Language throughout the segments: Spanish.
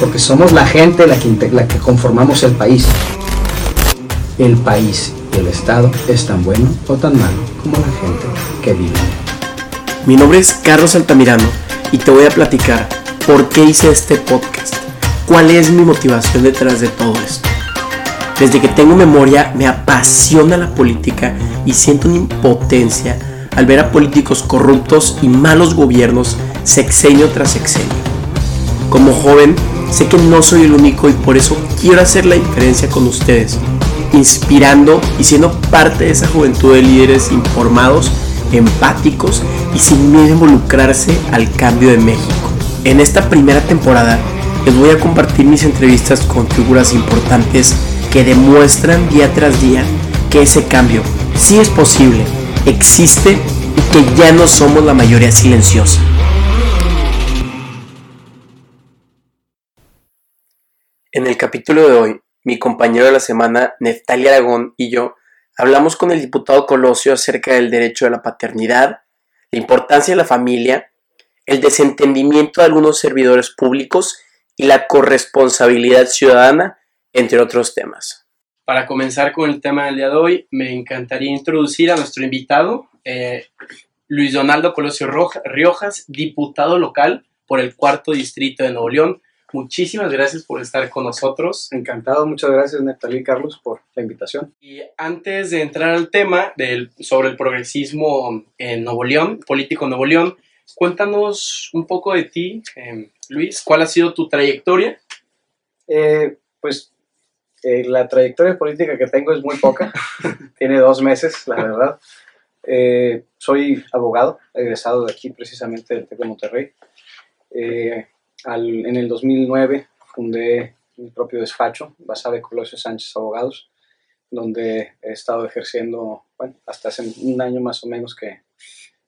Porque somos la gente la que, conformamos el país. El país y el Estado es tan bueno o tan malo como la gente que vive. Mi nombre es Carlos Altamirano y te voy a platicar por qué hice este podcast, cuál es mi motivación detrás de todo esto. Desde que tengo memoria me apasiona la política y siento una impotencia al ver a políticos corruptos y malos gobiernos sexenio tras sexenio. Como joven, sé que no soy el único y por eso quiero hacer la diferencia con ustedes, inspirando y siendo parte de esa juventud de líderes informados, empáticos y sin miedo a involucrarse al cambio de México. En esta primera temporada les voy a compartir mis entrevistas con figuras importantes que demuestran día tras día que ese cambio sí es posible, existe y que ya no somos la mayoría silenciosa. En el capítulo de hoy, mi compañero de la semana, Neftali Aragón, y yo hablamos con el diputado Colosio acerca del derecho a la paternidad, la importancia de la familia, el desentendimiento de algunos servidores públicos y la corresponsabilidad ciudadana entre otros temas. Para comenzar con el tema del día de hoy, me encantaría introducir a nuestro invitado, eh, Luis Donaldo Colosio Riojas, diputado local por el cuarto distrito de Nuevo León. Muchísimas gracias por estar con nosotros. Encantado, muchas gracias Natalie y Carlos por la invitación. Y antes de entrar al tema del, sobre el progresismo en Nuevo León, político Nuevo León, cuéntanos un poco de ti, eh, Luis. ¿Cuál ha sido tu trayectoria? Eh, pues eh, la trayectoria política que tengo es muy poca, tiene dos meses, la verdad. Eh, soy abogado, egresado de aquí precisamente del TEC de Monterrey. Eh, en el 2009 fundé mi propio despacho, basado en Colosio Sánchez Abogados, donde he estado ejerciendo, bueno, hasta hace un año más o menos que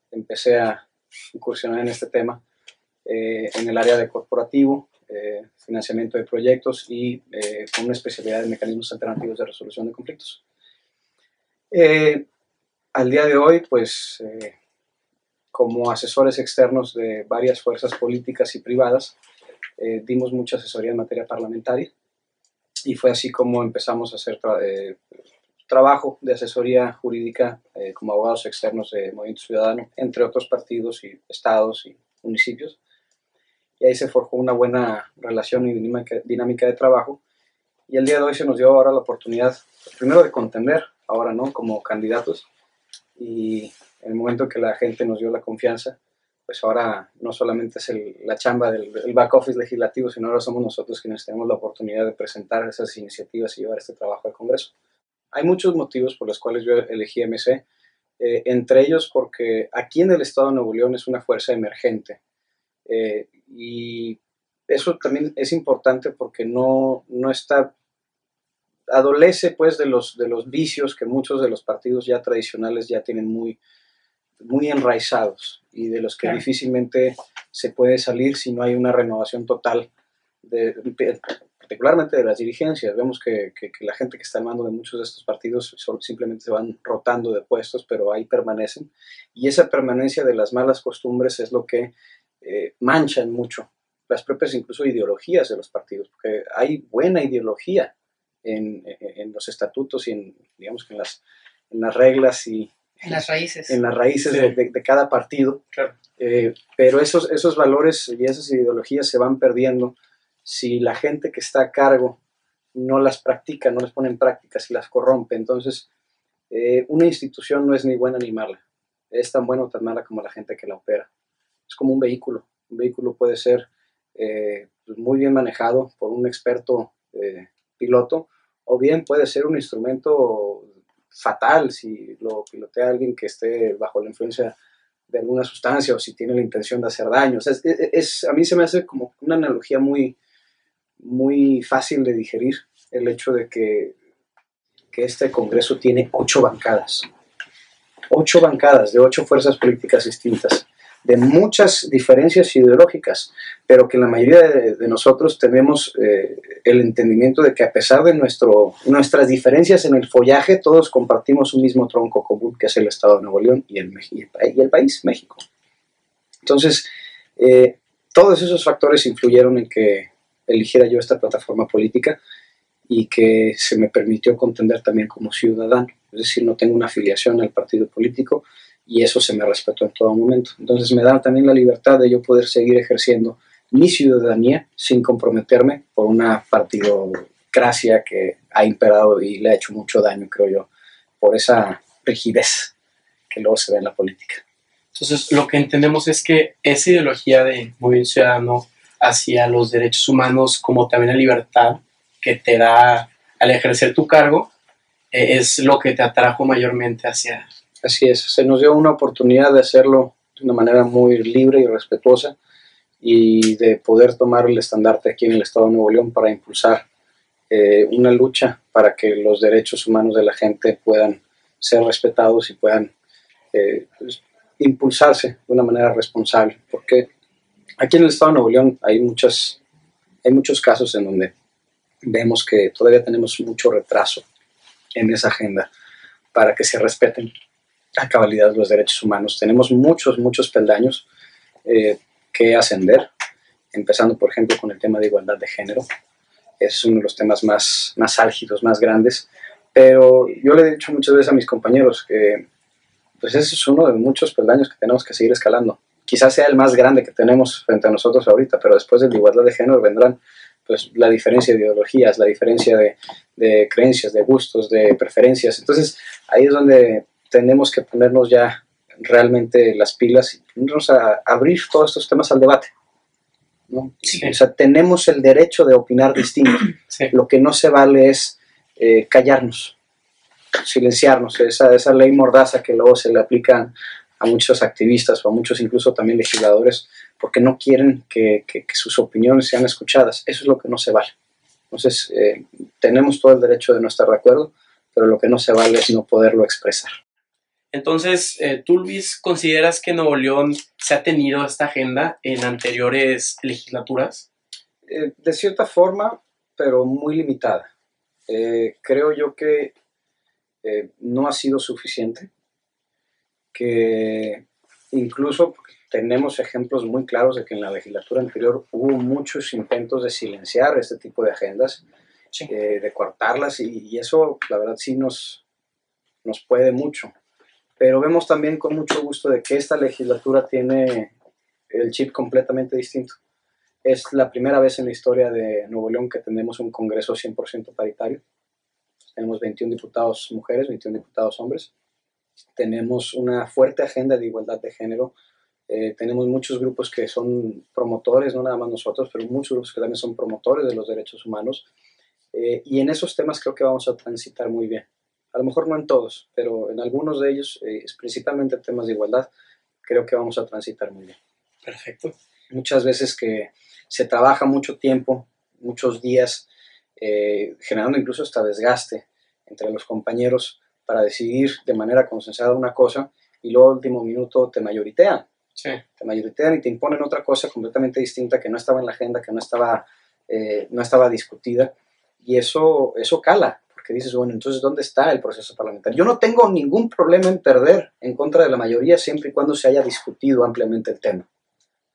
empecé a incursionar en este tema en el área de corporativo, eh, financiamiento de proyectos y eh, con una especialidad de mecanismos alternativos de resolución de conflictos. Eh, al día de hoy, pues, como asesores externos de varias fuerzas políticas y privadas, dimos mucha asesoría en materia parlamentaria y fue así como empezamos a hacer trabajo de asesoría jurídica como abogados externos de Movimiento Ciudadano, entre otros partidos y estados y municipios y ahí se forjó una buena relación y dinámica, de trabajo. Y el día de hoy se nos dio ahora la oportunidad, primero de contender, ahora no, como candidatos, y el momento que la gente nos dio la confianza, pues ahora no solamente es la chamba del, back office legislativo, sino ahora somos nosotros quienes tenemos la oportunidad de presentar esas iniciativas y llevar este trabajo al Congreso. Hay muchos motivos por los cuales yo elegí MC, eh, entre ellos porque aquí en el Estado de Nuevo León es una fuerza emergente. Eh, y eso también es importante porque no, no está, adolece pues de los, de los vicios que muchos de los partidos ya tradicionales ya tienen muy, muy enraizados y de los que difícilmente se puede salir si no hay una renovación total, de, particularmente de las dirigencias. Vemos que, que, la gente que está al mando de muchos de estos partidos simplemente se van rotando de puestos, pero ahí permanecen. Y esa permanencia de las malas costumbres es lo que eh, manchan mucho las propias incluso ideologías de los partidos, porque hay buena ideología en, en los estatutos y en, digamos que en las, en las reglas y en las raíces, en las raíces de, de, cada partido, eh, pero esos, esos valores y esas ideologías se van perdiendo si la gente que está a cargo no las practica, no las pone en práctica, si las corrompe. Entonces, eh, una institución no es ni buena ni mala, es tan buena o tan mala como la gente que la opera es como un vehículo. Un vehículo puede ser eh, pues, muy bien manejado por un experto eh, piloto o bien puede ser un instrumento fatal si lo pilotea alguien que esté bajo la influencia de alguna sustancia o si tiene la intención de hacer daño. es, a mí se me hace como una analogía muy, muy fácil de digerir el hecho de que, que este Congreso tiene ocho bancadas. Ocho bancadas de ocho fuerzas políticas distintas de muchas diferencias ideológicas, pero que la mayoría de, nosotros tenemos eh, el entendimiento de que a pesar de nuestras diferencias en el follaje, todos compartimos un mismo tronco común, que es el Estado de Nuevo León y el, y el país, México. Entonces, eh, todos esos factores influyeron en que eligiera yo esta plataforma política y que se me permitió contender también como ciudadano. Es decir, no tengo una afiliación al partido político y eso se me respetó en todo momento. Entonces me da también la libertad de yo poder seguir ejerciendo mi ciudadanía sin comprometerme por una partidocracia que ha imperado y le ha hecho mucho daño, creo yo, por esa rigidez que luego se ve en la política. Entonces, lo que entendemos es que esa ideología de movimiento ciudadano hacia los derechos humanos, como también la libertad que te da al ejercer tu cargo, eh, es lo que te atrajo mayormente hacia... Así es, se nos dio una oportunidad de hacerlo de una manera muy libre y respetuosa y de poder tomar el estandarte aquí en el Estado de Nuevo León para impulsar eh, una lucha para que los derechos humanos de la gente puedan ser respetados y puedan eh, pues, impulsarse de una manera responsable, porque aquí en el Estado de Nuevo León hay, muchas, hay muchos casos en donde vemos que todavía tenemos mucho retraso en esa agenda para que se respeten a cabalidad los derechos humanos. Tenemos muchos, muchos peldaños eh, que ascender, empezando por ejemplo con el tema de igualdad de género. Es uno de los temas más, más álgidos, más grandes, pero yo le he dicho muchas veces a mis compañeros que pues ese es uno de muchos peldaños que tenemos que seguir escalando. Quizás sea el más grande que tenemos frente a nosotros ahorita, pero después de la igualdad de género vendrán pues la diferencia de ideologías, la diferencia de, de, creencias, de gustos, de preferencias. Entonces ahí es donde tenemos que ponernos ya realmente las pilas y ponernos a abrir todos estos temas al debate. ¿no? O sea, tenemos el derecho de opinar distinto. Lo que no se vale es eh, callarnos silenciarnos, esa, esa ley mordaza que luego se le aplica a muchos activistas o a muchos incluso también legisladores, porque no quieren que, sus opiniones sean escuchadas. Eso es lo que no se vale. Entonces, eh, tenemos todo el derecho de no estar de acuerdo, pero lo que no se vale es no poderlo expresar. Entonces, eh, ¿tú, Luis, consideras que Nuevo León se ha tenido esta agenda en anteriores legislaturas? Eh, de cierta forma, pero muy limitada. creo yo que eh, no ha sido suficiente, que incluso tenemos ejemplos muy claros de que en la legislatura anterior hubo muchos intentos de silenciar este tipo de agendas, eh, de cortarlas, y, eso la verdad sí nos, nos puede mucho. Pero vemos también con mucho gusto de que esta legislatura tiene el chip completamente distinto. Es la primera vez en la historia de Nuevo León que tenemos un Congreso 100% paritario tenemos 21 diputados mujeres, 21 diputados hombres. Tenemos una fuerte agenda de igualdad de género. Eh, tenemos muchos grupos que son promotores, no nada más nosotros, pero muchos grupos que también son promotores de los derechos humanos. Eh, y en esos temas creo que vamos a transitar muy bien. A lo mejor no en todos, pero en algunos de ellos, eh, principalmente temas de igualdad, creo que vamos a transitar muy bien. Perfecto. Muchas veces que se trabaja mucho tiempo, muchos días, eh, generando incluso hasta desgaste entre los compañeros para decidir de manera consensada una cosa y luego al último minuto te mayoritean. Te mayoritean y te imponen otra cosa completamente distinta que no estaba en la agenda, que no estaba, eh, no estaba discutida. Y eso, eso cala, porque dices, bueno, entonces, ¿dónde está el proceso parlamentario? Yo no tengo ningún problema en perder en contra de la mayoría siempre y cuando se haya discutido ampliamente el tema.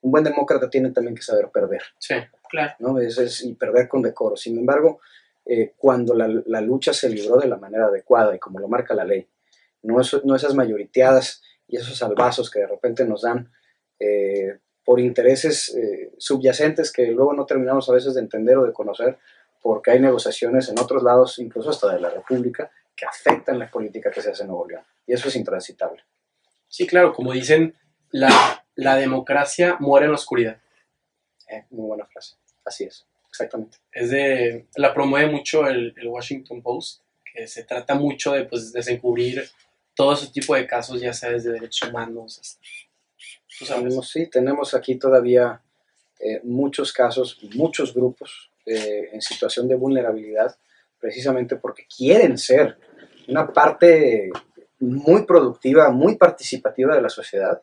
Un buen demócrata tiene también que saber perder. Sí. Claro. ¿no? Es, y perder con decoro. Sin embargo, eh, cuando la, la, lucha se libró de la manera adecuada y como lo marca la ley, no, no esas mayoriteadas y esos salvazos que de repente nos dan eh, por intereses eh, subyacentes que luego no terminamos a veces de entender o de conocer, porque hay negociaciones en otros lados, incluso hasta de la República, que afectan la política que se hace en Nuevo León. Y eso es intransitable. Sí, claro, como dicen, la, la democracia muere en la oscuridad. muy buena frase. Así es, exactamente. Es de, la promueve mucho el, el Washington Post, que se trata mucho de pues, desencubrir todo ese tipo de casos, ya sabes, de derechos humanos. Tenemos, sí, tenemos aquí todavía eh, muchos casos, muchos grupos eh, en situación de vulnerabilidad, precisamente porque quieren ser una parte muy productiva, muy participativa de la sociedad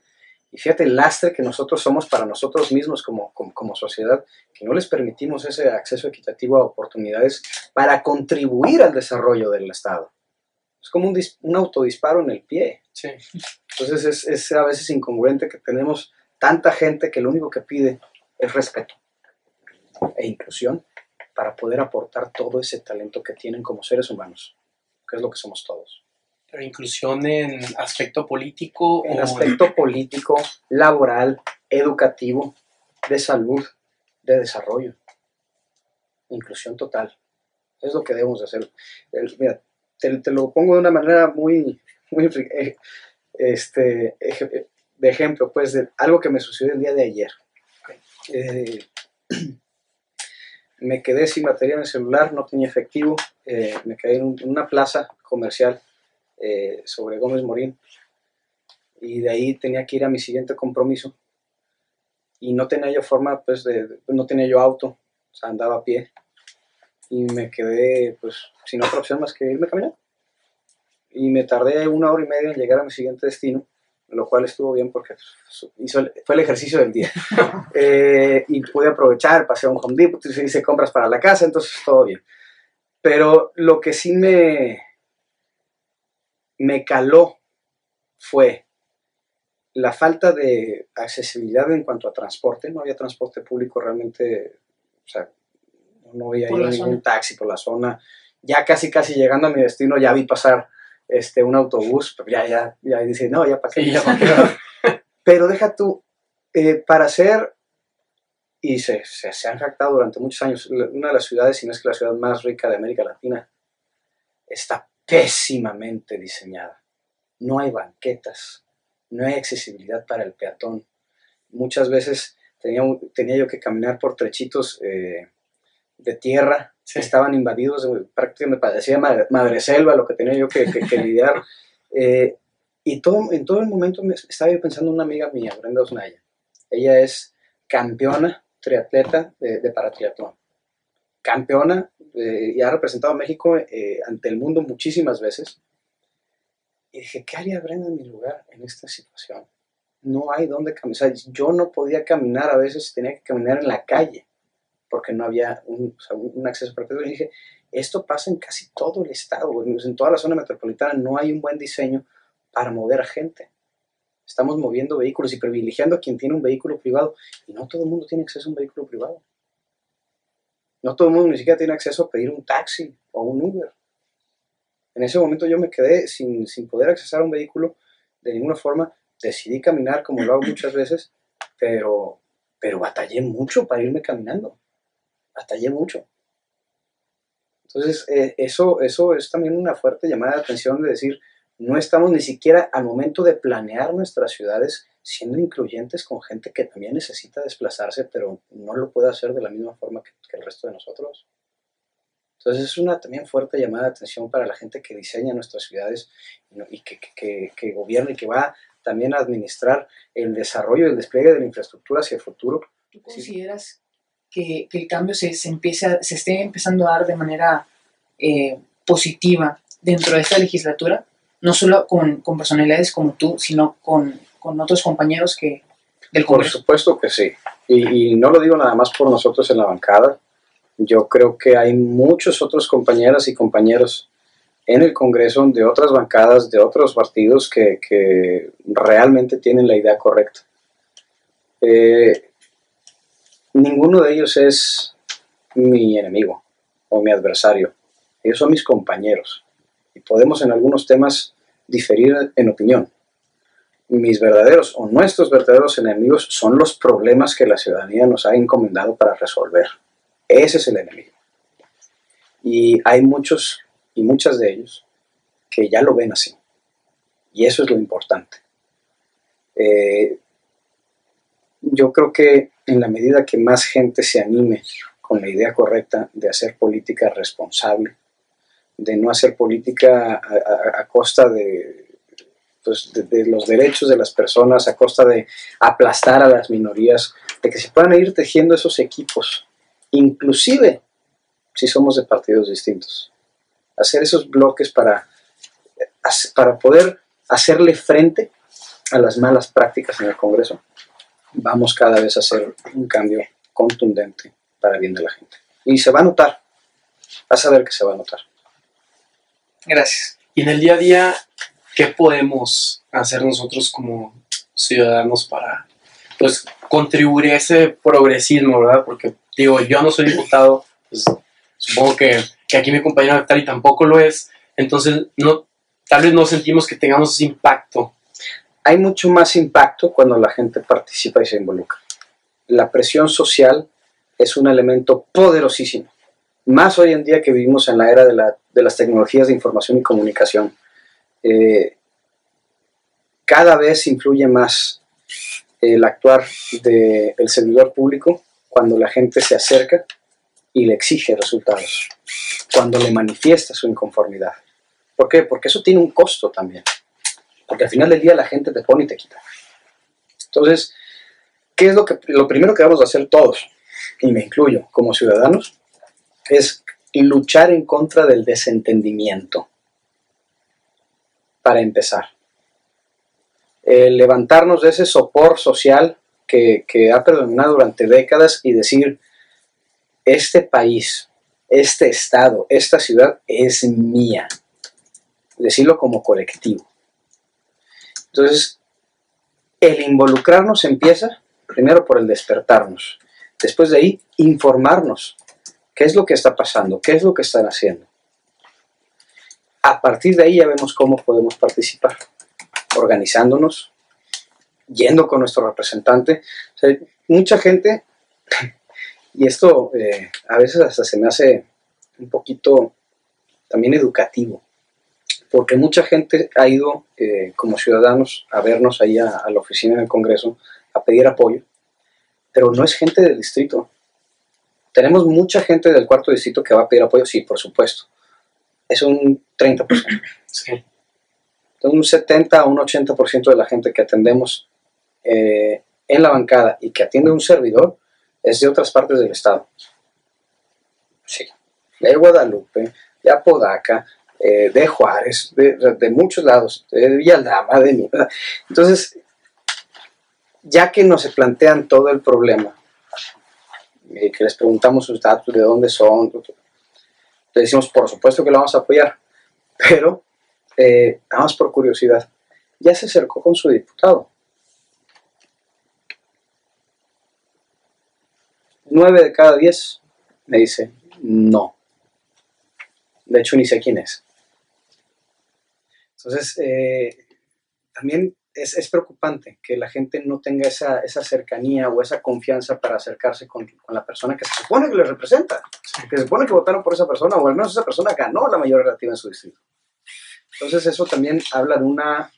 Y fíjate el lastre que nosotros somos para nosotros mismos como, como, sociedad, que no les permitimos ese acceso equitativo a oportunidades para contribuir al desarrollo del Estado. Es como un, un autodisparo en el pie. Sí. Entonces es, es a veces incongruente que tenemos tanta gente que lo único que pide es respeto e inclusión para poder aportar todo ese talento que tienen como seres humanos, que es lo que somos todos. Pero inclusión en aspecto político. En aspecto político, laboral, educativo, de salud, de desarrollo. Inclusión total. Es lo que debemos de hacer. mira, te, lo pongo de una manera muy, muy eh, este, de ejemplo, pues, de algo que me sucedió el día de ayer. Eh, me quedé sin batería en el celular, no tenía efectivo, eh, me quedé en, una plaza comercial eh, sobre Gómez Morín. Y de ahí tenía que ir a mi siguiente compromiso. Y no tenía yo forma, pues, de, no tenía yo auto, o sea, andaba a pie. Y me quedé, pues, sin otra opción más que irme a caminar. Y me tardé una hora y media en llegar a mi siguiente destino lo cual estuvo bien porque hizo fue el ejercicio del día. Eh, y pude aprovechar, pasé a un Home Depot, hice compras para la casa, entonces todo bien. Pero lo que sí me, me caló fue la falta de accesibilidad en cuanto a transporte. No había transporte público realmente, o sea, no había ningún taxi por la zona. Ya casi, casi llegando a mi destino, ya vi pasar este, un autobús, pero ya, ya, ya dice, no, ya pasé. pero deja tú, eh, para hacer, y se, se, han jactado durante muchos años, una de las ciudades, si no es que la ciudad más rica de América Latina, está pésimamente diseñada. No hay banquetas, no hay accesibilidad para el peatón. Muchas veces tenía, tenía yo que caminar por trechitos eh, de tierra estaban invadidos, prácticamente me parecía madre, selva lo que tenía yo que, lidiar. Eh, y todo, en todo el momento me estaba yo pensando en una amiga mía, Brenda Osnaya. Ella es campeona triatleta de, de paratriatlón. Campeona eh, y ha representado a México eh, ante el mundo muchísimas veces. Y dije, ¿qué haría Brenda en mi lugar en esta situación? No hay dónde caminar. yo no podía caminar a veces, tenía que caminar en la calle porque no había un, acceso perfecto. Y dije, esto pasa en casi todo el estado, en toda la zona metropolitana no hay un buen diseño para mover a gente. Estamos moviendo vehículos y privilegiando a quien tiene un vehículo privado y no todo el mundo tiene acceso a un vehículo privado. No todo el mundo ni siquiera tiene acceso a pedir un taxi o un Uber. En ese momento yo me quedé sin, sin poder accesar a un vehículo de ninguna forma. Decidí caminar como lo hago muchas veces, pero, pero batallé mucho para irme caminando batallé mucho. Entonces, eh, eso, eso es también una fuerte llamada de atención de decir, no estamos ni siquiera al momento de planear nuestras ciudades siendo incluyentes con gente que también necesita desplazarse, pero no lo puede hacer de la misma forma que, el resto de nosotros. Entonces es una también fuerte llamada de atención para la gente que diseña nuestras ciudades y que, que, que, gobierna y que va también a administrar el desarrollo y el despliegue de la infraestructura hacia el futuro. ¿Tú consideras que, el cambio se, se, empieza, se esté empezando a dar de manera eh, positiva dentro de esta legislatura, no solo con, con personalidades como tú, sino con, con, otros compañeros que, del Congreso. Por supuesto que sí. Y, y, no lo digo nada más por nosotros en la bancada. Yo creo que hay muchos otros compañeras y compañeros en el Congreso de otras bancadas, de otros partidos que, que realmente tienen la idea correcta. Eh, ninguno de ellos es mi enemigo o mi adversario. Ellos son mis compañeros y podemos en algunos temas diferir en opinión. Mis verdaderos o nuestros verdaderos enemigos son los problemas que la ciudadanía nos ha encomendado para resolver. Ese es el enemigo. Y hay muchos y muchas de ellos que ya lo ven así. Y eso es lo importante. Eh, yo creo que en la medida que más gente se anime con la idea correcta de hacer política responsable, de no hacer política a, costa pues, de, de, los derechos de las personas, a costa de aplastar a las minorías, de que se puedan ir tejiendo esos equipos, inclusive si somos de partidos distintos. Hacer esos bloques para, para poder hacerle frente a las malas prácticas en el Congreso, vamos cada vez a hacer un cambio contundente para el bien de la gente. Y se va a notar, vas a ver que se va a notar. Gracias. Y en el día a día, ¿qué podemos hacer nosotros como ciudadanos para pues contribuir a ese progresismo, verdad? Porque digo, yo no soy diputado, pues, supongo que, que aquí mi compañero y tampoco lo es, entonces no, tal vez no sentimos que tengamos ese impacto. Hay mucho más impacto cuando la gente participa y se involucra. La presión social es un elemento poderosísimo. Más hoy en día que vivimos en la era de, la- de las tecnologías de información y comunicación. Eh, cada vez influye más el actuar del servidor público cuando la gente se acerca y le exige resultados, cuando le manifiesta su inconformidad. ¿Por qué? Porque eso tiene un costo también. Porque al final del día la gente te pone y te quita. Entonces, ¿qué es lo, que, lo primero que vamos a hacer todos, y me incluyo como ciudadanos, es luchar en contra del desentendimiento, para empezar. Levantarnos de ese sopor social que, que ha predominado durante décadas y decir, este país, este estado, esta ciudad es mía. Decirlo como colectivo. Entonces, el involucrarnos empieza primero por el despertarnos. Después de ahí, informarnos. ¿Qué es lo que está pasando? ¿Qué es lo que están haciendo? A partir de ahí ya vemos cómo podemos participar. Organizándonos, yendo con nuestro representante. Mucha gente, y esto eh, a veces hasta se me hace un poquito también educativo, porque mucha gente ha ido eh, como ciudadanos a vernos ahí a, a la oficina del Congreso a pedir apoyo, pero no es gente del distrito. Tenemos mucha gente del cuarto distrito que va a pedir apoyo, sí, por supuesto. Es un 30%. Sí. Entonces, un 70 a un 80% de la gente que atendemos eh, en la bancada y que atiende un servidor es de otras partes del estado. Sí, de Guadalupe, de Apodaca, eh, de Juárez, de, muchos lados, de Villaldama, de mi- Entonces, ya que nos se plantean todo el problema, eh, que les preguntamos sus datos, de dónde son, le decimos, por supuesto que lo vamos a apoyar, pero eh, nada más por curiosidad, ya se acercó con su diputado. Nueve de cada diez me dice no. De hecho, ni sé quién es. Entonces, eh, también es, es preocupante que la gente no tenga esa, esa cercanía o esa confianza para acercarse con, con la persona que se supone que le representa, que se supone que votaron por esa persona o al menos esa persona ganó la mayoría relativa en su distrito. Entonces eso también habla de una,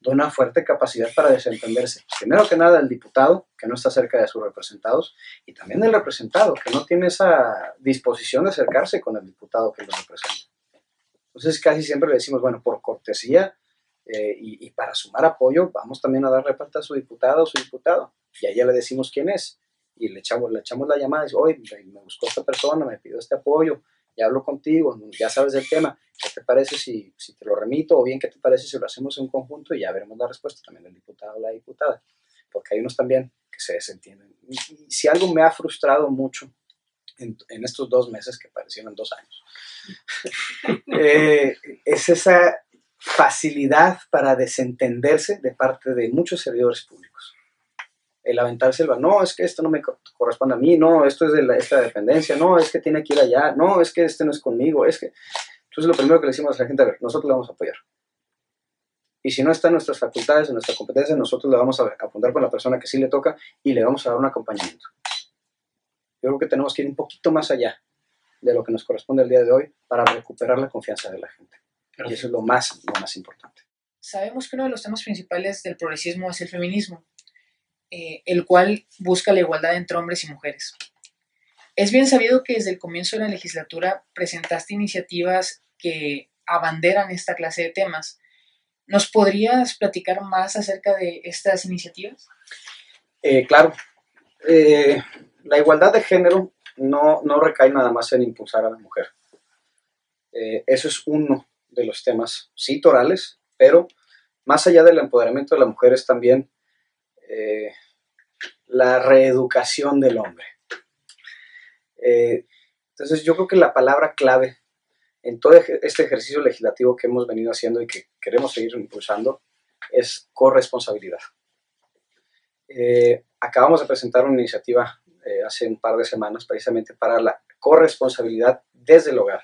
de una fuerte capacidad para desentenderse. Primero que nada el diputado, que no está cerca de sus representados, y también el representado, que no tiene esa disposición de acercarse con el diputado que lo representa. Entonces casi siempre le decimos, bueno, por cortesía eh, y, y para sumar apoyo, vamos también a darle parte a su diputado o su diputado. Y a ella le decimos quién es. Y le echamos, le echamos la llamada y dice, oye, me- me buscó esta persona, me pidió este apoyo, ya hablo contigo, ya sabes del tema, ¿qué te parece si, si te lo remito? O bien, ¿qué te parece si lo hacemos en conjunto? Y ya veremos la respuesta también del diputado o la diputada. Porque hay unos también que se desentienden. Y, y si algo me ha frustrado mucho en, en estos dos meses, que parecieron dos años, eh, es esa facilidad para desentenderse de parte de muchos servidores públicos. El aventarse el no, es que esto no me co- corresponde a mí, no, esto es de la, esta dependencia, no, es que tiene que ir allá, no, es que este no es conmigo, es que... Entonces lo primero que le decimos a la gente, a ver, nosotros le vamos a apoyar. Y si no está en nuestras facultades, en nuestra competencia, nosotros le vamos a apuntar con la persona que sí le toca y le vamos a dar un acompañamiento. Yo creo que tenemos que ir un poquito más allá de lo que nos corresponde el día de hoy para recuperar la confianza de la gente. Y eso es lo más, lo más importante. Sabemos que uno de los temas principales del progresismo es el feminismo, eh, el cual busca la igualdad entre hombres y mujeres. Es bien sabido que desde el comienzo de la legislatura presentaste iniciativas que abanderan esta clase de temas. ¿Nos podrías platicar más acerca de estas iniciativas? Eh, claro, eh, la igualdad de género no, no recae nada más en impulsar a la mujer. Eh, eso es uno de los temas, sí, torales, pero más allá del empoderamiento de la mujer es también eh, la reeducación del hombre. Eh, entonces yo creo que la palabra clave en todo este ejercicio legislativo que hemos venido haciendo y que queremos seguir impulsando es corresponsabilidad. Acabamos de presentar una iniciativa eh, hace un par de semanas precisamente para la corresponsabilidad desde el hogar,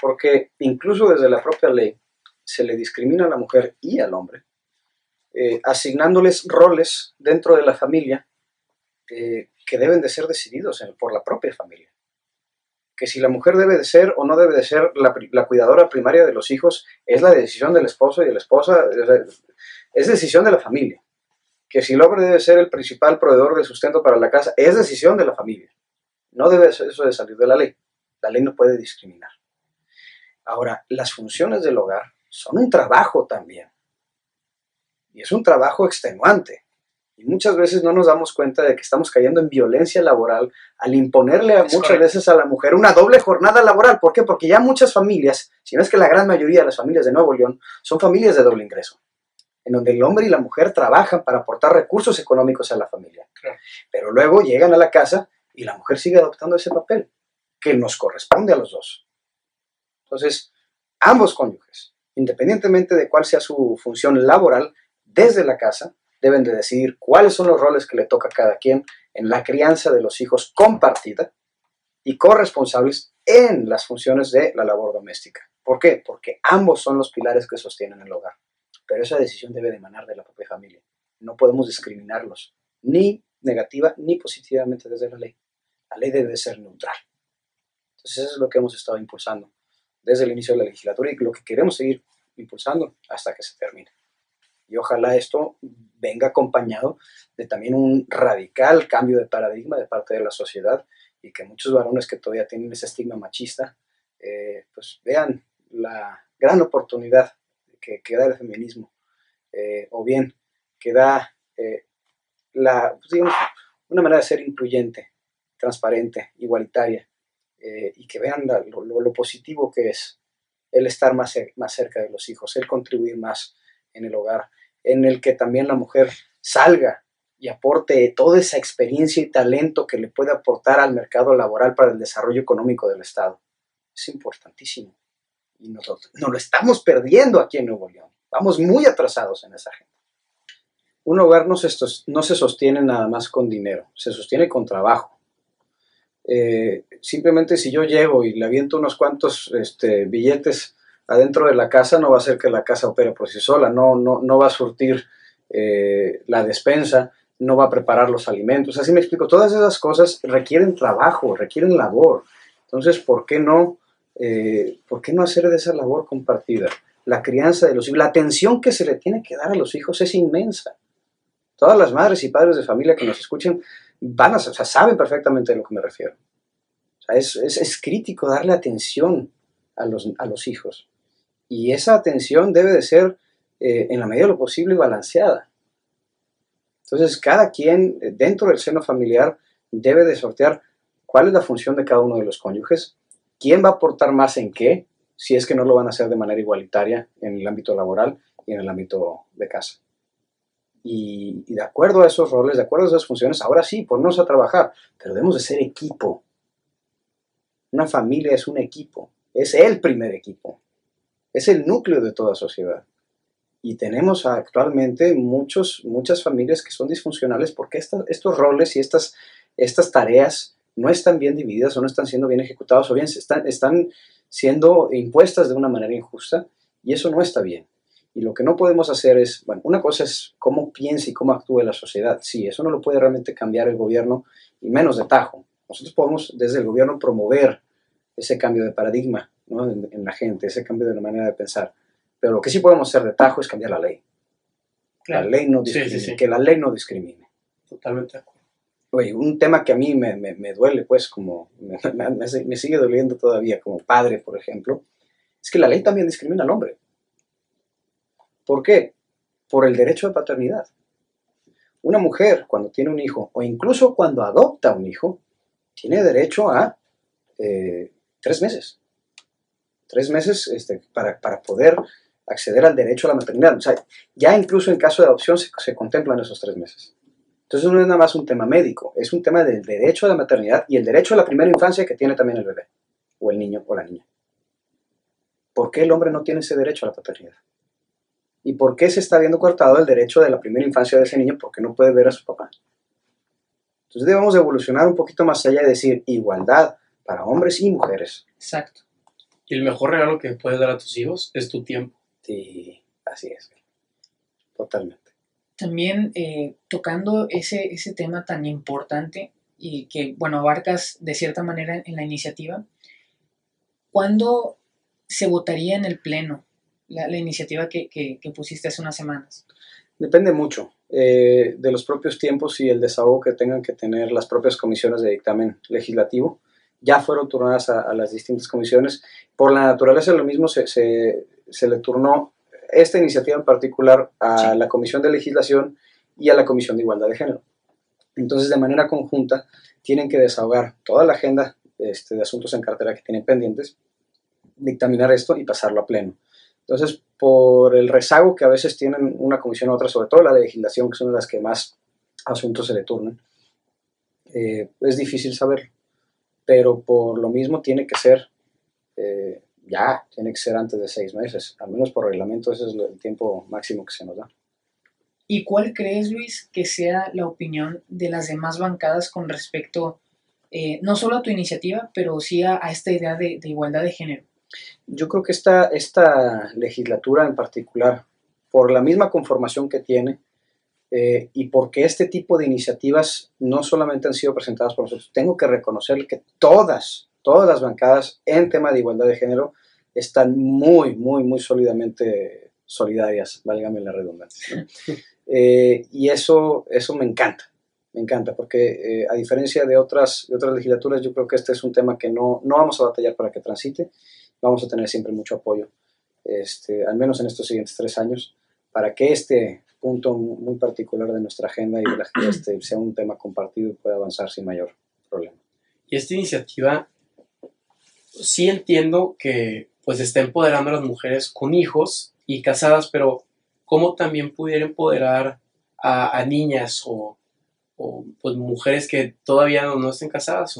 porque incluso desde la propia ley se le discrimina a la mujer y al hombre, eh, asignándoles roles dentro de la familia que deben de ser decididos por la propia familia que si la mujer debe de ser o no debe de ser la, cuidadora primaria de los hijos es la decisión del esposo y de la esposa, es decisión de la familia. Que si el hombre debe ser el principal proveedor de sustento para la casa es decisión de la familia. No debe eso de salir de la ley. La ley no puede discriminar. Ahora, las funciones del hogar son un trabajo también. Y es un trabajo extenuante. Y muchas veces no nos damos cuenta de que estamos cayendo en violencia laboral al imponerle a muchas veces a la mujer una doble jornada laboral. ¿Por qué? Porque ya muchas familias, si no es que la gran mayoría de las familias de Nuevo León, son familias de doble ingreso, en donde el hombre y la mujer trabajan para aportar recursos económicos a la familia. Pero luego llegan a la casa y la mujer sigue adoptando ese papel, que nos corresponde a los dos. Entonces, ambos cónyuges, independientemente de cuál sea su función laboral, desde la casa, deben de decidir cuáles son los roles que le toca a cada quien en la crianza de los hijos compartida y corresponsables en las funciones de la labor doméstica. ¿Por qué? Porque ambos son los pilares que sostienen el hogar. Pero esa decisión debe de emanar de la propia familia. No podemos discriminarlos, ni negativa ni positivamente desde la ley. La ley debe ser neutral. Entonces eso es lo que hemos estado impulsando desde el inicio de la legislatura y lo que queremos seguir impulsando hasta que se termine. Y ojalá esto venga acompañado de también un radical cambio de paradigma de parte de la sociedad y que muchos varones que todavía tienen ese estigma machista, eh, pues vean la gran oportunidad que, da el feminismo, eh, o bien que da eh, la, pues, una manera de ser incluyente, transparente, igualitaria, y que vean lo, lo, positivo que es el estar más, más cerca de los hijos, el contribuir más en el hogar, en el que también la mujer salga y aporte toda esa experiencia y talento que le puede aportar al mercado laboral para el desarrollo económico del Estado. Es importantísimo. Y nosotros nos lo estamos perdiendo aquí en Nuevo León. Vamos muy atrasados en esa agenda. Un hogar no se, no se sostiene nada más con dinero, se sostiene con trabajo. Eh, simplemente si yo llego y le aviento unos cuantos este, billetes adentro de la casa no va a ser que la casa opere por sí sola, no, no, no va a surtir eh, la despensa, no va a preparar los alimentos. Así me explico, todas esas cosas requieren trabajo, requieren labor. Entonces, ¿por qué no, eh, ¿por qué no hacer de esa labor compartida? La crianza de los hijos, la atención que se le tiene que dar a los hijos es inmensa. Todas las madres y padres de familia que nos escuchen van a, saben perfectamente a lo que me refiero. es, es, es, crítico darle atención a los, a los hijos. Y esa atención debe de ser, eh, en la medida de lo posible, balanceada. Entonces, cada quien eh, dentro del seno familiar debe de sortear cuál es la función de cada uno de los cónyuges, quién va a aportar más en qué, si es que no lo van a hacer de manera igualitaria en el ámbito laboral y en el ámbito de casa. Y, y, de acuerdo a esos roles, de acuerdo a esas funciones, ahora sí, ponernos a trabajar, pero debemos de ser equipo. Una familia es un equipo, es el primer equipo es el núcleo de toda sociedad. Y tenemos actualmente muchos, muchas familias que son disfuncionales porque estos roles y estas, estas tareas no están bien divididas o no están siendo bien ejecutadas o bien están, están siendo impuestas de una manera injusta y eso no está bien. Y lo que no podemos hacer es, bueno, una cosa es cómo piensa y cómo actúa la sociedad. Sí, eso no lo puede realmente cambiar el gobierno y menos de tajo. Nosotros podemos desde el gobierno promover ese cambio de paradigma, en, la gente, ese cambio de la manera de pensar. Pero lo que sí podemos hacer de tajo es cambiar la ley. La ley no discrimine, que la ley no discrimine. Totalmente de acuerdo. Un tema que a mí me, duele, pues, como me, sigue doliendo todavía como padre, por ejemplo, es que la ley también discrimina al hombre. ¿Por qué? Por el derecho de paternidad. Una mujer, cuando tiene un hijo, o incluso cuando adopta un hijo, tiene derecho a eh, tres meses tres meses este, para, poder acceder al derecho a la maternidad. O sea, ya incluso en caso de adopción se, se contemplan esos tres meses. Entonces no es nada más un tema médico, es un tema del derecho a la maternidad y el derecho a la primera infancia que tiene también el bebé, o el niño o la niña. ¿Por qué el hombre no tiene ese derecho a la paternidad? ¿Y por qué se está viendo cortado el derecho de la primera infancia de ese niño porque no puede ver a su papá? Entonces debemos evolucionar un poquito más allá y decir igualdad para hombres y mujeres. Exacto. Y el mejor regalo que puedes dar a tus hijos es tu tiempo. Sí, así es. Totalmente. También eh, tocando ese, ese tema tan importante y que, bueno, abarcas de cierta manera en la iniciativa, ¿cuándo se votaría en el Pleno la, iniciativa que, que, pusiste hace unas semanas? Depende mucho eh, de los propios tiempos y el desahogo que tengan que tener las propias comisiones de dictamen legislativo. Ya fueron turnadas a, las distintas comisiones. Por la naturaleza lo mismo se, se, se le turnó esta iniciativa en particular a Sí. la Comisión de Legislación y a la Comisión de Igualdad de Género. Entonces, de manera conjunta, tienen que desahogar toda la agenda este, de asuntos en cartera que tienen pendientes, dictaminar esto y pasarlo a pleno. Entonces, por el rezago que a veces tienen una comisión a otra, sobre todo la de legislación, que son las que más asuntos se le turnan, eh, es difícil saberlo. Pero por lo mismo tiene que ser eh, ya, tiene que ser antes de seis meses, al menos por reglamento, ese es el tiempo máximo que se nos da. ¿Y cuál crees, Luis, que sea la opinión de las demás bancadas con respecto, eh, no solo a tu iniciativa, pero sí a, a esta idea de, de igualdad de género? Yo creo que esta, esta legislatura en particular, por la misma conformación que tiene eh, y porque este tipo de iniciativas no solamente han sido presentadas por nosotros, tengo que reconocer que todas, todas las bancadas en tema de igualdad de género están muy, muy, muy sólidamente solidarias, válgame la redundancia. ¿no? Eh, y eso, eso me encanta, me encanta, porque eh, a diferencia de otras, de otras legislaturas, yo creo que este es un tema que no, no vamos a batallar para que transite, vamos a tener siempre mucho apoyo, este, al menos en estos siguientes tres años, para que este punto muy particular de nuestra agenda y de la, este, sea un tema compartido y pueda avanzar sin mayor problema. Y esta iniciativa, sí entiendo que pues está empoderando a las mujeres con hijos y casadas, pero ¿cómo también pudiera empoderar a, niñas o, pues mujeres que todavía no, estén casadas?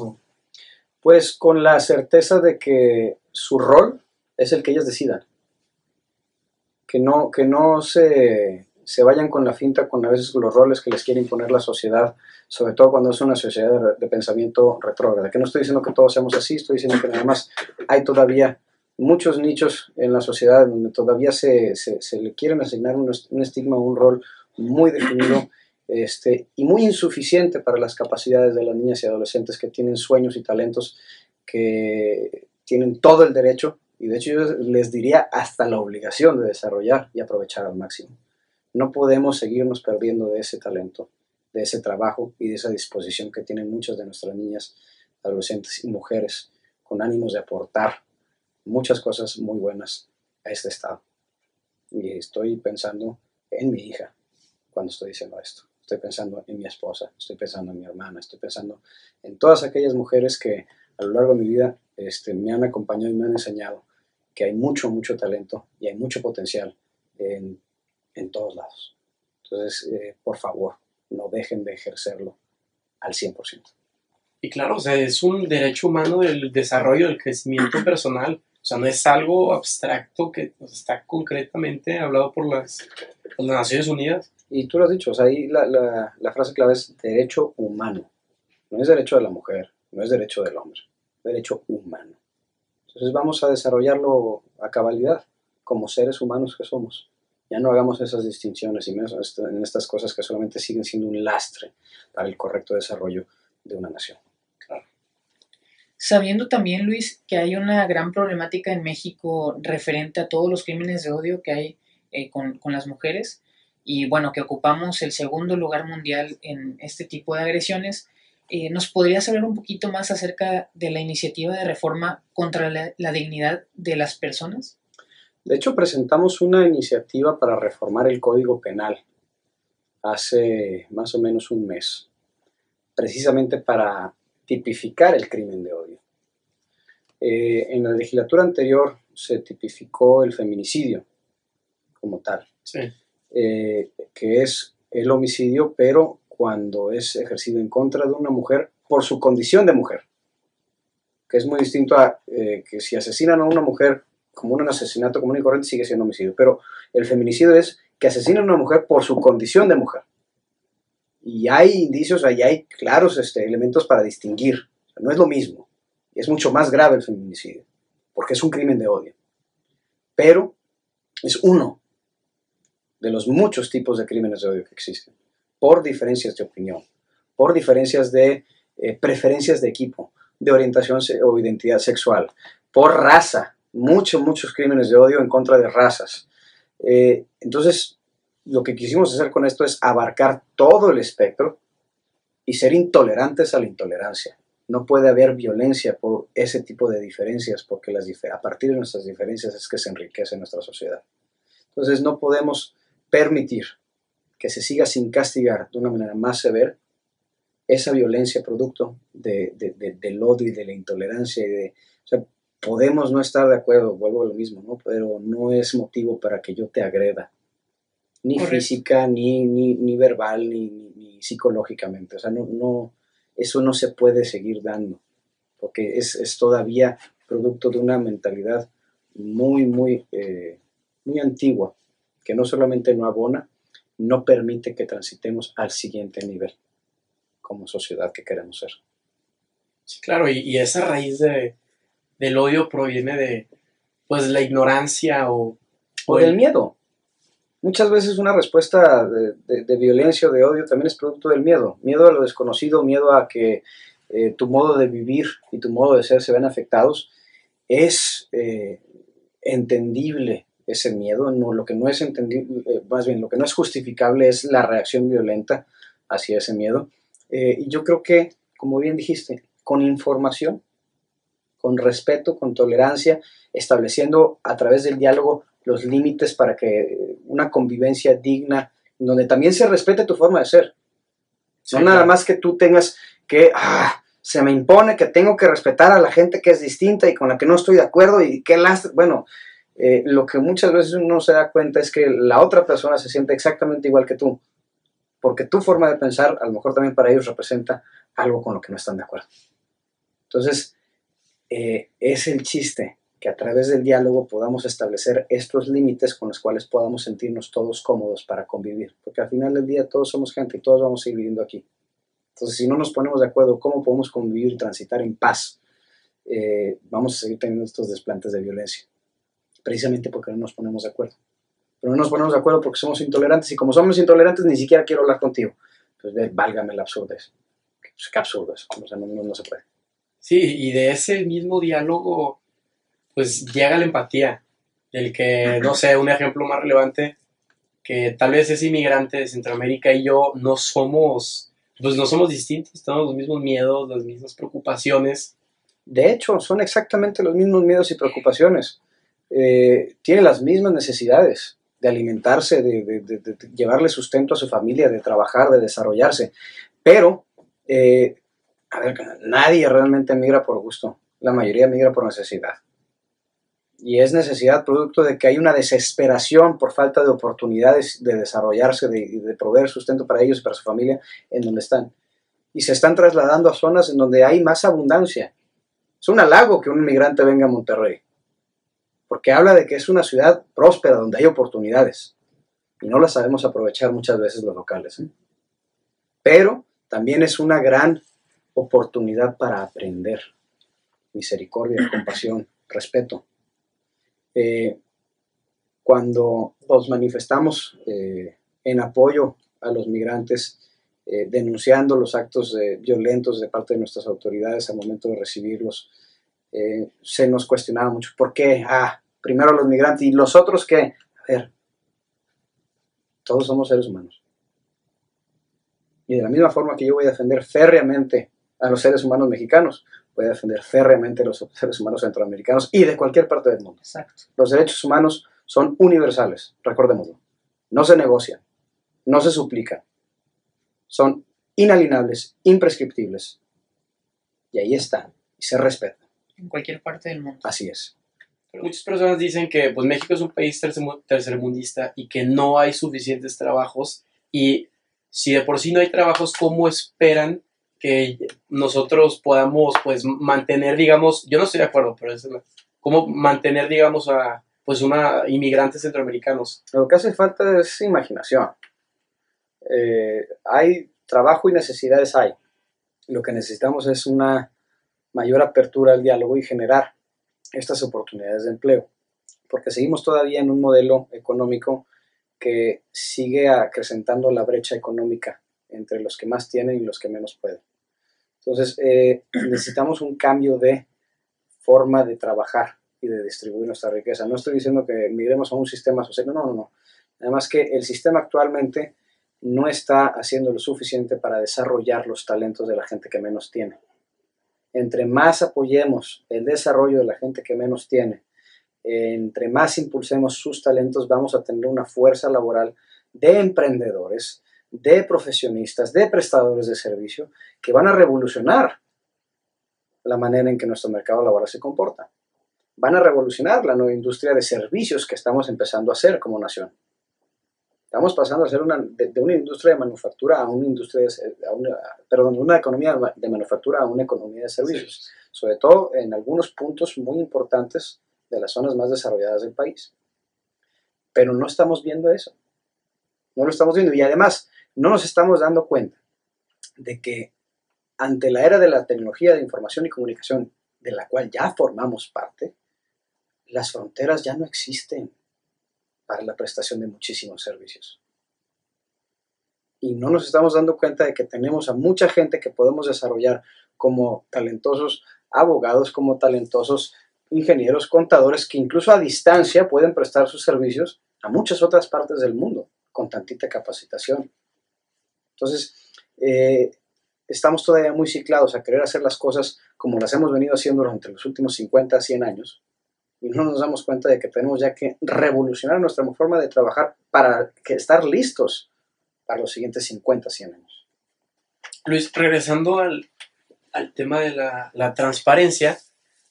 Pues con la certeza de que su rol es el que ellas decidan. Que no, que no se, se vayan con la finta con a veces los roles que les quiere imponer la sociedad, sobre todo cuando es una sociedad de, pensamiento retrógrada. Que no estoy diciendo que todos seamos así, estoy diciendo que nada más hay todavía muchos nichos en la sociedad donde todavía se, se, se le quieren asignar un, un estigma, un rol muy definido este, y muy insuficiente para las capacidades de las niñas y adolescentes que tienen sueños y talentos que tienen todo el derecho y de hecho yo les diría hasta la obligación de desarrollar y aprovechar al máximo. No podemos seguirnos perdiendo de ese talento, de ese trabajo y de esa disposición que tienen muchas de nuestras niñas, adolescentes y mujeres con ánimos de aportar muchas cosas muy buenas a este estado. Y estoy pensando en mi hija cuando estoy diciendo esto. Estoy pensando en mi esposa, estoy pensando en mi hermana, estoy pensando en todas aquellas mujeres que a lo largo de mi vida este, me han acompañado y me han enseñado que hay mucho, mucho talento y hay mucho potencial en, en todos lados. Entonces, eh, por favor, no dejen de ejercerlo al 100%. Y claro, o sea, es un derecho humano del desarrollo, del crecimiento personal. O sea, no es algo abstracto que pues, está concretamente hablado por las, por las Naciones Unidas. Y tú lo has dicho, o sea, ahí la, la, la frase clave es derecho humano. No es derecho de la mujer, no es derecho del hombre, derecho humano. Entonces vamos a desarrollarlo a cabalidad, como seres humanos que somos. Ya no hagamos esas distinciones y menos en estas cosas que solamente siguen siendo un lastre para el correcto desarrollo de una nación. Sabiendo también, Luis, que hay una gran problemática en México referente a todos los crímenes de odio que hay eh, con, con, las mujeres, y bueno, que ocupamos el segundo lugar mundial en este tipo de agresiones, eh, ¿nos podrías hablar un poquito más acerca de la iniciativa de reforma contra la, la dignidad de las personas? De hecho, presentamos una iniciativa para reformar el Código Penal hace más o menos un mes, precisamente para tipificar el crimen de odio. Eh, en la legislatura anterior se tipificó el feminicidio como tal, Sí. eh, que es el homicidio, pero cuando es ejercido en contra de una mujer por su condición de mujer, que es muy distinto a eh, que si asesinan a una mujer como un asesinato común y corriente sigue siendo homicidio, pero el feminicidio es que asesinan a una mujer por su condición de mujer. Y hay indicios, ahí hay claros este, elementos para distinguir. No es lo mismo. Es mucho más grave el feminicidio, porque es un crimen de odio. Pero es uno de los muchos tipos de crímenes de odio que existen, por diferencias de opinión, por diferencias de eh, preferencias de equipo, de orientación o identidad sexual, por raza, muchos, muchos crímenes de odio en contra de razas. Eh, entonces, lo que quisimos hacer con esto es abarcar todo el espectro y ser intolerantes a la intolerancia. No puede haber violencia por ese tipo de diferencias, porque las dife- a partir de nuestras diferencias es que se enriquece nuestra sociedad. Entonces no podemos permitir que se siga sin castigar de una manera más severa esa violencia producto de, de- de- del odio y de la intolerancia. Y de, o podemos no estar de acuerdo, vuelvo a lo mismo, ¿no? pero no es motivo para que yo te agreda, ni Correcto. física, ni, ni, ni verbal, ni, ni- psicológicamente. O sea, no, no, eso no se puede seguir dando, porque es, es todavía producto de una mentalidad muy, muy, eh, muy antigua, que no solamente no abona, no permite que transitemos al siguiente nivel como sociedad que queremos ser. Sí, claro, y, y esa raíz de, del odio proviene de, pues, la ignorancia o, O el- del miedo. Muchas veces una respuesta de, de- de violencia o de odio también es producto del miedo. Miedo a lo desconocido, miedo a que eh, tu modo de vivir y tu modo de ser se ven afectados. Es eh, entendible ese miedo. No, lo que no es entendible, eh, más bien, lo que no es justificable es la reacción violenta hacia ese miedo. Eh, y yo creo que, como bien dijiste, con información, con respeto, con tolerancia, estableciendo a través del diálogo los límites para que eh, una convivencia digna, donde también se respete tu forma de ser. Sí, no nada claro. más que tú tengas que, ah, se me impone que tengo que respetar a la gente que es distinta y con la que no estoy de acuerdo y qué lastre. Bueno, eh, lo que muchas veces uno se da cuenta es que la otra persona se siente exactamente igual que tú, porque tu forma de pensar a lo mejor también para ellos representa algo con lo que no están de acuerdo. Entonces, eh, es el chiste que a través del diálogo podamos establecer estos límites con los cuales podamos sentirnos todos cómodos para convivir, porque al final del día todos somos gente y todos vamos a ir viviendo aquí. Entonces, si no nos ponemos de acuerdo cómo podemos convivir y transitar en paz, eh, vamos a seguir teniendo estos desplantes de violencia, precisamente porque no nos ponemos de acuerdo. Pero no nos ponemos de acuerdo porque somos intolerantes y como somos intolerantes ni siquiera quiero hablar contigo. Pues ve, válgame la absurdez. Pues, qué absurdo eso, o sea, no se puede. Sí, y de ese mismo diálogo, pues llega la empatía. El que, no sé, un ejemplo más relevante, que tal vez ese inmigrante de Centroamérica y yo no somos, pues no somos distintos, tenemos los mismos miedos, las mismas preocupaciones. De hecho, son exactamente los mismos miedos y preocupaciones. Eh, tiene las mismas necesidades de alimentarse, de, de- de- de llevarle sustento a su familia, de trabajar, de desarrollarse. Pero, eh, a ver, nadie realmente migra por gusto. La mayoría migra por necesidad. Y es necesidad producto de que hay una desesperación por falta de oportunidades de desarrollarse, de, de proveer sustento para ellos y para su familia en donde están. Y se están trasladando a zonas en donde hay más abundancia. Es un halago que un inmigrante venga a Monterrey, porque habla de que es una ciudad próspera donde hay oportunidades y no las sabemos aprovechar muchas veces los locales. ¿eh? Pero también es una gran oportunidad para aprender misericordia, compasión, respeto. Eh, cuando nos manifestamos eh, en apoyo a los migrantes, eh, denunciando los actos violentos de parte de nuestras autoridades al momento de recibirlos, se nos cuestionaba mucho, ¿por qué? Ah, primero los migrantes y los otros qué? A ver, todos somos seres humanos. Y de la misma forma que yo voy a defender férreamente a los seres humanos mexicanos, a defender férreamente a los seres humanos centroamericanos y de cualquier parte del mundo. Exacto. Los derechos humanos son universales, recordémoslo. No se negocian, no se suplican. Son inalienables, imprescriptibles. Y ahí están, y se respetan. En cualquier parte del mundo. Así es. Muchas personas dicen que pues, México es un país tercermu- tercermundista y que no hay suficientes trabajos y si de por sí no hay trabajos, ¿cómo esperan que nosotros podamos pues mantener, digamos, yo no estoy de acuerdo, pero es cómo mantener, digamos, a pues una inmigrantes centroamericanos? Lo que hace falta es imaginación. Eh, hay trabajo y necesidades hay. Lo que necesitamos es una mayor apertura al diálogo y generar estas oportunidades de empleo, porque seguimos todavía en un modelo económico que sigue acrecentando la brecha económica entre los que más tienen y los que menos pueden. Entonces, eh, necesitamos un cambio de forma de trabajar y de distribuir nuestra riqueza. No estoy diciendo que migremos a un sistema social, no, no, no. Además que el sistema actualmente no está haciendo lo suficiente para desarrollar los talentos de la gente que menos tiene. Entre más apoyemos el desarrollo de la gente que menos tiene, entre más impulsemos sus talentos, vamos a tener una fuerza laboral de emprendedores, de profesionistas, de prestadores de servicio, que van a revolucionar la manera en que nuestro mercado laboral se comporta. Van a revolucionar la nueva industria de servicios que estamos empezando a hacer como nación. Estamos pasando a ser una, de, de una industria de manufactura a una industria, de, a una, perdón, de una economía de manufactura a una economía de servicios, sobre todo en algunos puntos muy importantes de las zonas más desarrolladas del país. Pero no estamos viendo eso. No lo estamos viendo. Y además, no nos estamos dando cuenta de que ante la era de la tecnología de información y comunicación, de la cual ya formamos parte, las fronteras ya no existen para la prestación de muchísimos servicios. Y no nos estamos dando cuenta de que tenemos a mucha gente que podemos desarrollar como talentosos abogados, como talentosos ingenieros, contadores, que incluso a distancia pueden prestar sus servicios a muchas otras partes del mundo con tantita capacitación. Entonces, eh, estamos todavía muy ciclados a querer hacer las cosas como las hemos venido haciendo durante los últimos 50, 100 años y no nos damos cuenta de que tenemos ya que revolucionar nuestra forma de trabajar para que estar listos para los siguientes 50, 100 años. Luis, regresando al, al tema de la, la, transparencia,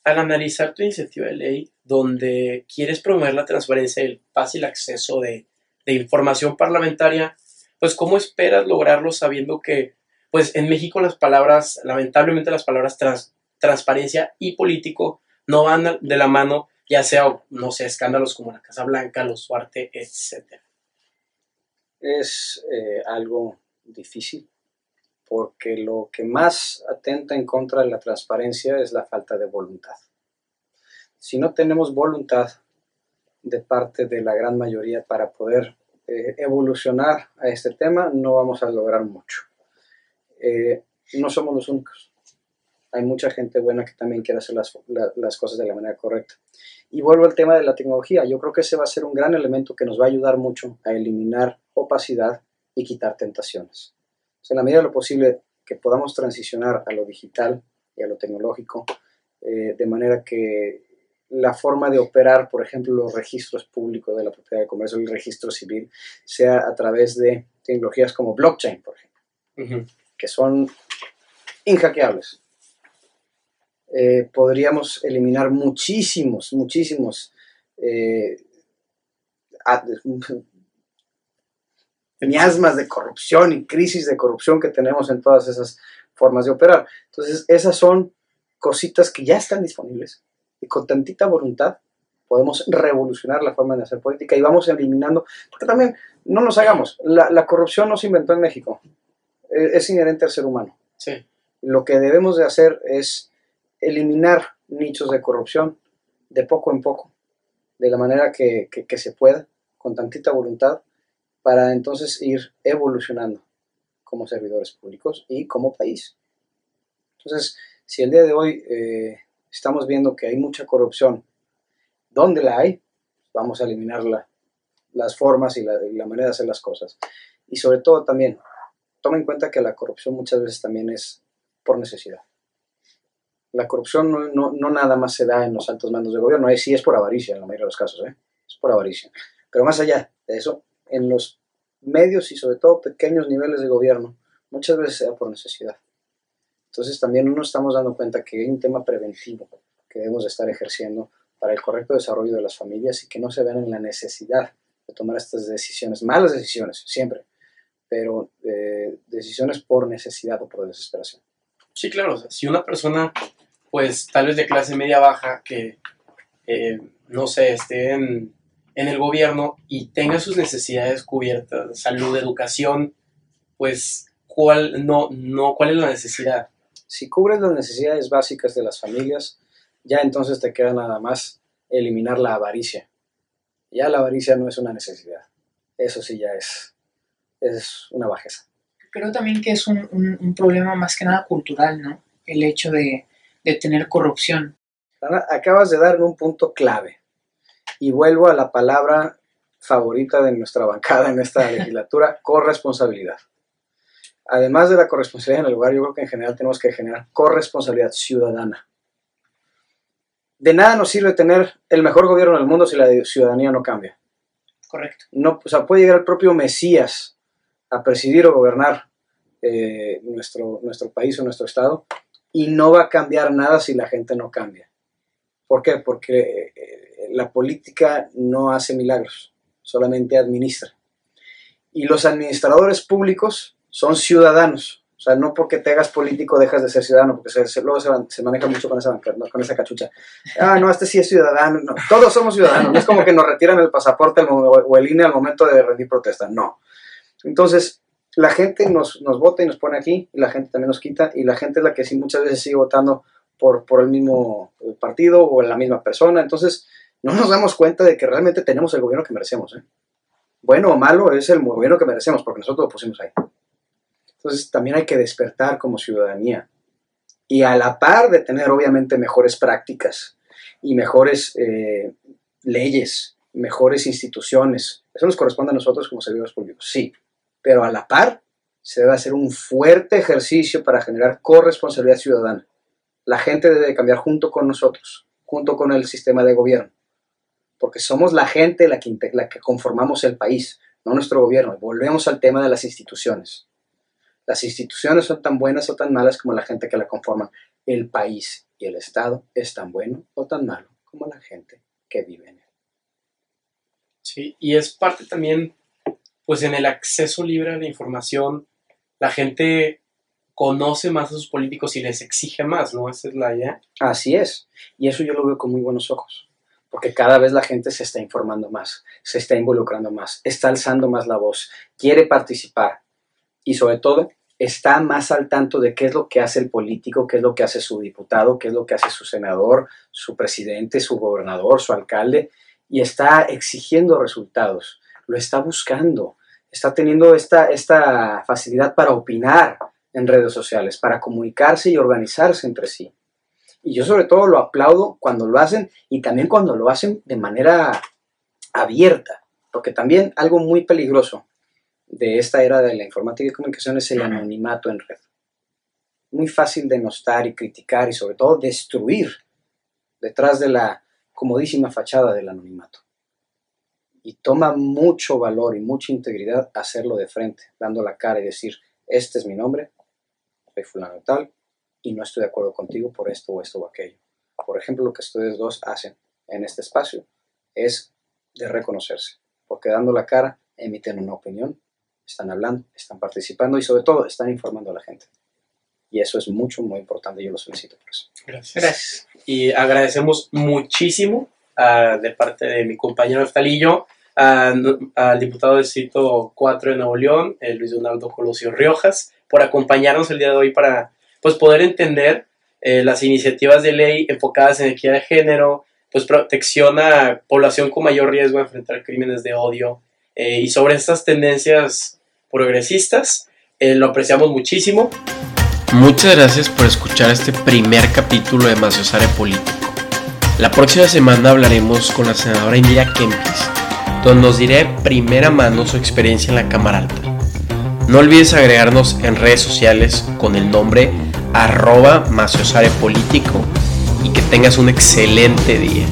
al analizar tu iniciativa de ley donde quieres promover la transparencia y el fácil acceso de, de información parlamentaria, pues ¿cómo esperas lograrlo sabiendo que pues en México las palabras, lamentablemente las palabras trans, transparencia y político no van de la mano, ya sea, no sé, escándalos como la Casa Blanca, los Suarte, etc. Es eh, algo difícil porque lo que más atenta en contra de la transparencia es la falta de voluntad. Si no tenemos voluntad de parte de la gran mayoría para poder eh, evolucionar a este tema, no vamos a lograr mucho. Eh, no somos los únicos. Hay mucha gente buena que también quiere hacer las, la, las, cosas de la manera correcta. Y vuelvo al tema de la tecnología. Yo creo que ese va a ser un gran elemento que nos va a ayudar mucho a eliminar opacidad y quitar tentaciones. O en la medida de lo posible que podamos transicionar a lo digital y a lo tecnológico, eh, de manera que la forma de operar, por ejemplo, los registros públicos de la propiedad de comercio, el registro civil, sea a través de tecnologías como blockchain, por ejemplo. Uh -huh que son inhackeables. Eh, podríamos eliminar muchísimos, muchísimos eh, miasmas de corrupción y crisis de corrupción que tenemos en todas esas formas de operar. Entonces, esas son cositas que ya están disponibles y con tantita voluntad podemos revolucionar la forma de hacer política y vamos eliminando, porque también no nos hagamos, la, la corrupción no se inventó en México, es inherente al ser humano. Sí. Lo que debemos de hacer es eliminar nichos de corrupción de poco en poco, de la manera que, que, que, se pueda, con tantita voluntad, para entonces ir evolucionando como servidores públicos y como país. Entonces, si el día de hoy eh, estamos viendo que hay mucha corrupción, ¿dónde la hay? Vamos a eliminar la, las formas y la, manera de hacer las cosas. Y sobre todo también, toma en cuenta que la corrupción muchas veces también es por necesidad. La corrupción no, no, nada más se da en los altos mandos de gobierno, ahí sí es por avaricia en la mayoría de los casos, ¿eh? es por avaricia. Pero más allá de eso, en los medios y sobre todo pequeños niveles de gobierno, muchas veces se da por necesidad. Entonces también no nos estamos dando cuenta que hay un tema preventivo que debemos de estar ejerciendo para el correcto desarrollo de las familias y que no se vean en la necesidad de tomar estas decisiones, malas decisiones, siempre, pero eh, decisiones por necesidad o por desesperación. Sí, claro, o sea, si una persona, pues tal vez de clase media baja, que, eh, no sé, esté en, en el gobierno y tenga sus necesidades cubiertas, salud, educación, pues, ¿cuál, no, no, ¿cuál es la necesidad? Si cubres las necesidades básicas de las familias, ya entonces te queda nada más eliminar la avaricia. Ya la avaricia no es una necesidad. Eso sí ya es, es una bajeza. Creo también que es un, un- un problema más que nada cultural, ¿no? El hecho de, de tener corrupción. Acabas de dar un punto clave. Y vuelvo a la palabra favorita de nuestra bancada en esta legislatura, corresponsabilidad. Además de la corresponsabilidad en el lugar, yo creo que en general tenemos que generar corresponsabilidad ciudadana. De nada nos sirve tener el mejor gobierno del mundo si la ciudadanía no cambia. Correcto. no, o sea, puede llegar el propio Mesías a presidir o gobernar eh, nuestro, nuestro país o nuestro estado y no va a cambiar nada si la gente no cambia. ¿Por qué? Porque eh, la política no hace milagros, solamente administra. Y los administradores públicos son ciudadanos. O sea, no porque te hagas político dejas de ser ciudadano, porque luego se, maneja mucho con esa, con esa cachucha. Ah, no, este sí es ciudadano. No, todos somos ciudadanos. No es como que nos retiran el pasaporte o el INE al momento de rendir protesta. No. Entonces, la gente nos, nos vota y nos pone aquí, y la gente también nos quita, y la gente es la que sí muchas veces sigue votando por, por el mismo eh, partido o en la misma persona. Entonces, no nos damos cuenta de que realmente tenemos el gobierno que merecemos. ¿eh? Bueno o malo es el gobierno que merecemos, porque nosotros lo pusimos ahí. Entonces también hay que despertar como ciudadanía. Y a la par de tener obviamente mejores prácticas y mejores eh, leyes, mejores instituciones, eso nos corresponde a nosotros como servidores públicos, sí. Pero a la par se debe hacer un fuerte ejercicio para generar corresponsabilidad ciudadana. La gente debe cambiar junto con nosotros, junto con el sistema de gobierno. Porque somos la gente la que, inte- la que conformamos el país, no nuestro gobierno. Volvemos al tema de las instituciones. Las instituciones son tan buenas o tan malas como la gente que la conforman. El país y el Estado es tan bueno o tan malo como la gente que vive en él. Sí, y es parte también, pues en el acceso libre a la información, la gente conoce más a sus políticos y les exige más, ¿no? Esa es la idea. Así es. Y eso yo lo veo con muy buenos ojos. Porque cada vez la gente se está informando más, se está involucrando más, está alzando más la voz, quiere participar y sobre todo está más al tanto de qué es lo que hace el político, qué es lo que hace su diputado, qué es lo que hace su senador, su presidente, su gobernador, su alcalde y está exigiendo resultados, lo está buscando, está teniendo esta, esta facilidad para opinar en redes sociales, para comunicarse y organizarse entre sí. Y yo sobre todo lo aplaudo cuando lo hacen y también cuando lo hacen de manera abierta, porque también algo muy peligroso de esta era de la informática y comunicación es el anonimato en red. Muy fácil denostar y criticar y sobre todo destruir detrás de la comodísima fachada del anonimato. Y toma mucho valor y mucha integridad hacerlo de frente, dando la cara y decir, este es mi nombre, soy fulano tal, y no estoy de acuerdo contigo por esto o esto o aquello. Por ejemplo, lo que ustedes dos hacen en este espacio es de reconocerse, porque dando la cara emiten una opinión, están hablando, están participando y sobre todo están informando a la gente. Y eso es mucho, muy importante. Yo los felicito por eso. Gracias. Gracias. Y agradecemos muchísimo ah, de parte de mi compañero Eftalillo a- al diputado del Distrito 4 de Nuevo León, eh, Luis Donaldo Colosio Riojas, por acompañarnos el día de hoy para pues, poder entender eh, las iniciativas de ley enfocadas en equidad de género, pues protección a población con mayor riesgo de enfrentar crímenes de odio eh, y sobre estas tendencias progresistas. Eh, lo apreciamos muchísimo. Muchas gracias por escuchar este primer capítulo de Maciosare Político. La próxima semana hablaremos con la senadora Indira Kempis, donde nos diré primera mano su experiencia en la Cámara Alta. No olvides agregarnos en redes sociales con el nombre arroba Político y que tengas un excelente día.